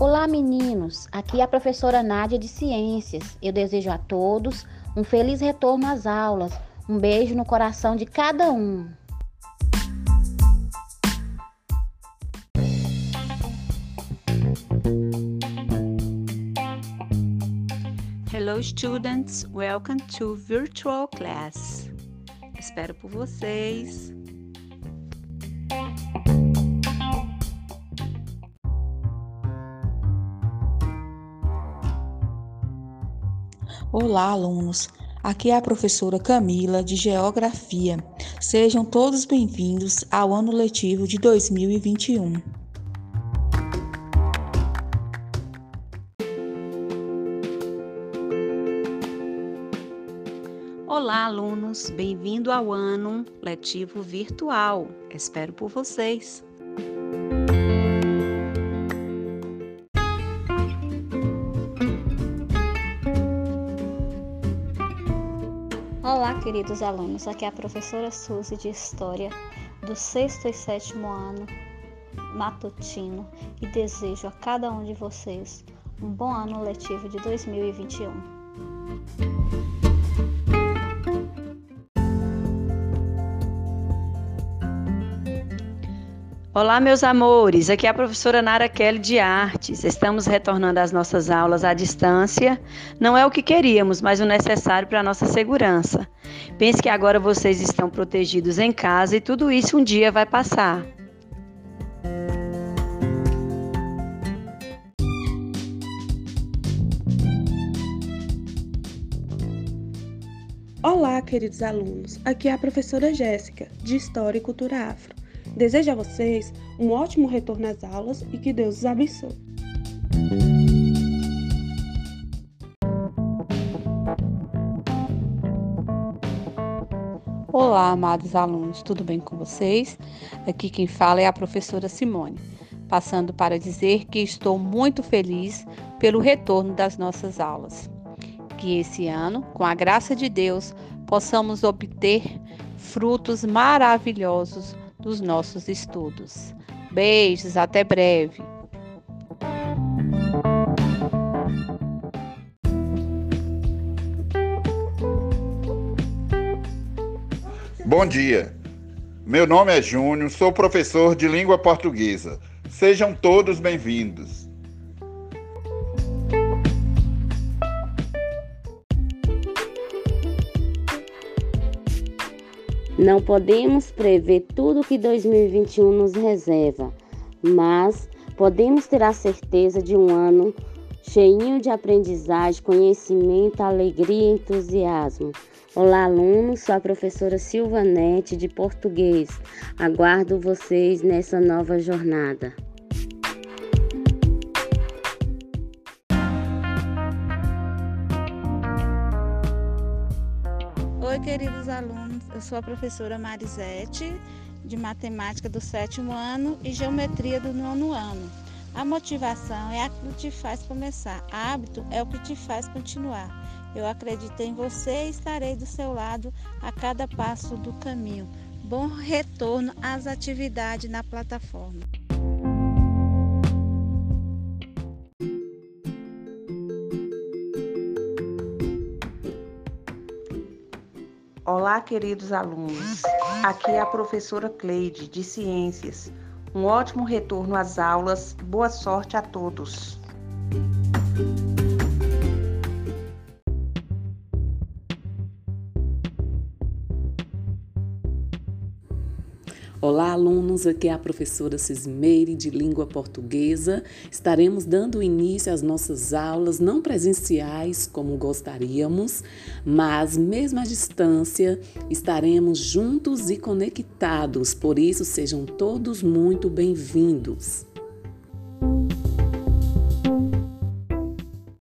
Olá, meninos! Aqui é a professora Nádia de Ciências. Eu desejo a todos um feliz retorno às aulas. Um beijo no coração de cada um. Hello, students! Welcome to virtual class. Espero por vocês. Olá, alunos. Aqui é a professora Camila de Geografia. Sejam todos bem-vindos ao ano letivo de 2021. Olá, alunos. Bem-vindo ao ano letivo virtual. Espero por vocês. Olá, queridos alunos. Aqui é a professora Suzy de História do sexto e sétimo ano matutino e desejo a cada um de vocês um bom ano letivo de 2021. Olá, meus amores. Aqui é a professora Nara Kelly de Artes. Estamos retornando às nossas aulas à distância. Não é o que queríamos, mas o necessário para a nossa segurança. Pense que agora vocês estão protegidos em casa e tudo isso um dia vai passar. Olá, queridos alunos. Aqui é a professora Jéssica, de História e Cultura Afro. Desejo a vocês um ótimo retorno às aulas e que Deus os abençoe. Olá, amados alunos, tudo bem com vocês? Aqui quem fala é a professora Simone, passando para dizer que estou muito feliz pelo retorno das nossas aulas. Que esse ano, com a graça de Deus, possamos obter frutos maravilhosos dos nossos estudos. Beijos, até breve. Bom dia. Meu nome é Júnior, sou professor de língua portuguesa. Sejam todos bem-vindos. Não podemos prever tudo que 2021 nos reserva, mas podemos ter a certeza de um ano cheinho de aprendizagem, conhecimento, alegria e entusiasmo. Olá, alunos, sou a professora Silvanete de Português. Aguardo vocês nessa nova jornada. Oi, queridos alunos. Eu sou a professora Marisete, de matemática do sétimo ano e geometria do nono ano. A motivação é aquilo que te faz começar. Hábito é o que te faz continuar. Eu acredito em você e estarei do seu lado a cada passo do caminho. Bom retorno às atividades na plataforma. Olá, queridos alunos. Aqui é a professora Cleide, de Ciências. Um ótimo retorno às aulas. Boa sorte a todos. Olá, alunos. Aqui é a professora Cismeire de Língua Portuguesa. Estaremos dando início às nossas aulas não presenciais como gostaríamos, mas mesmo à distância estaremos juntos e conectados. Por isso, sejam todos muito bem-vindos.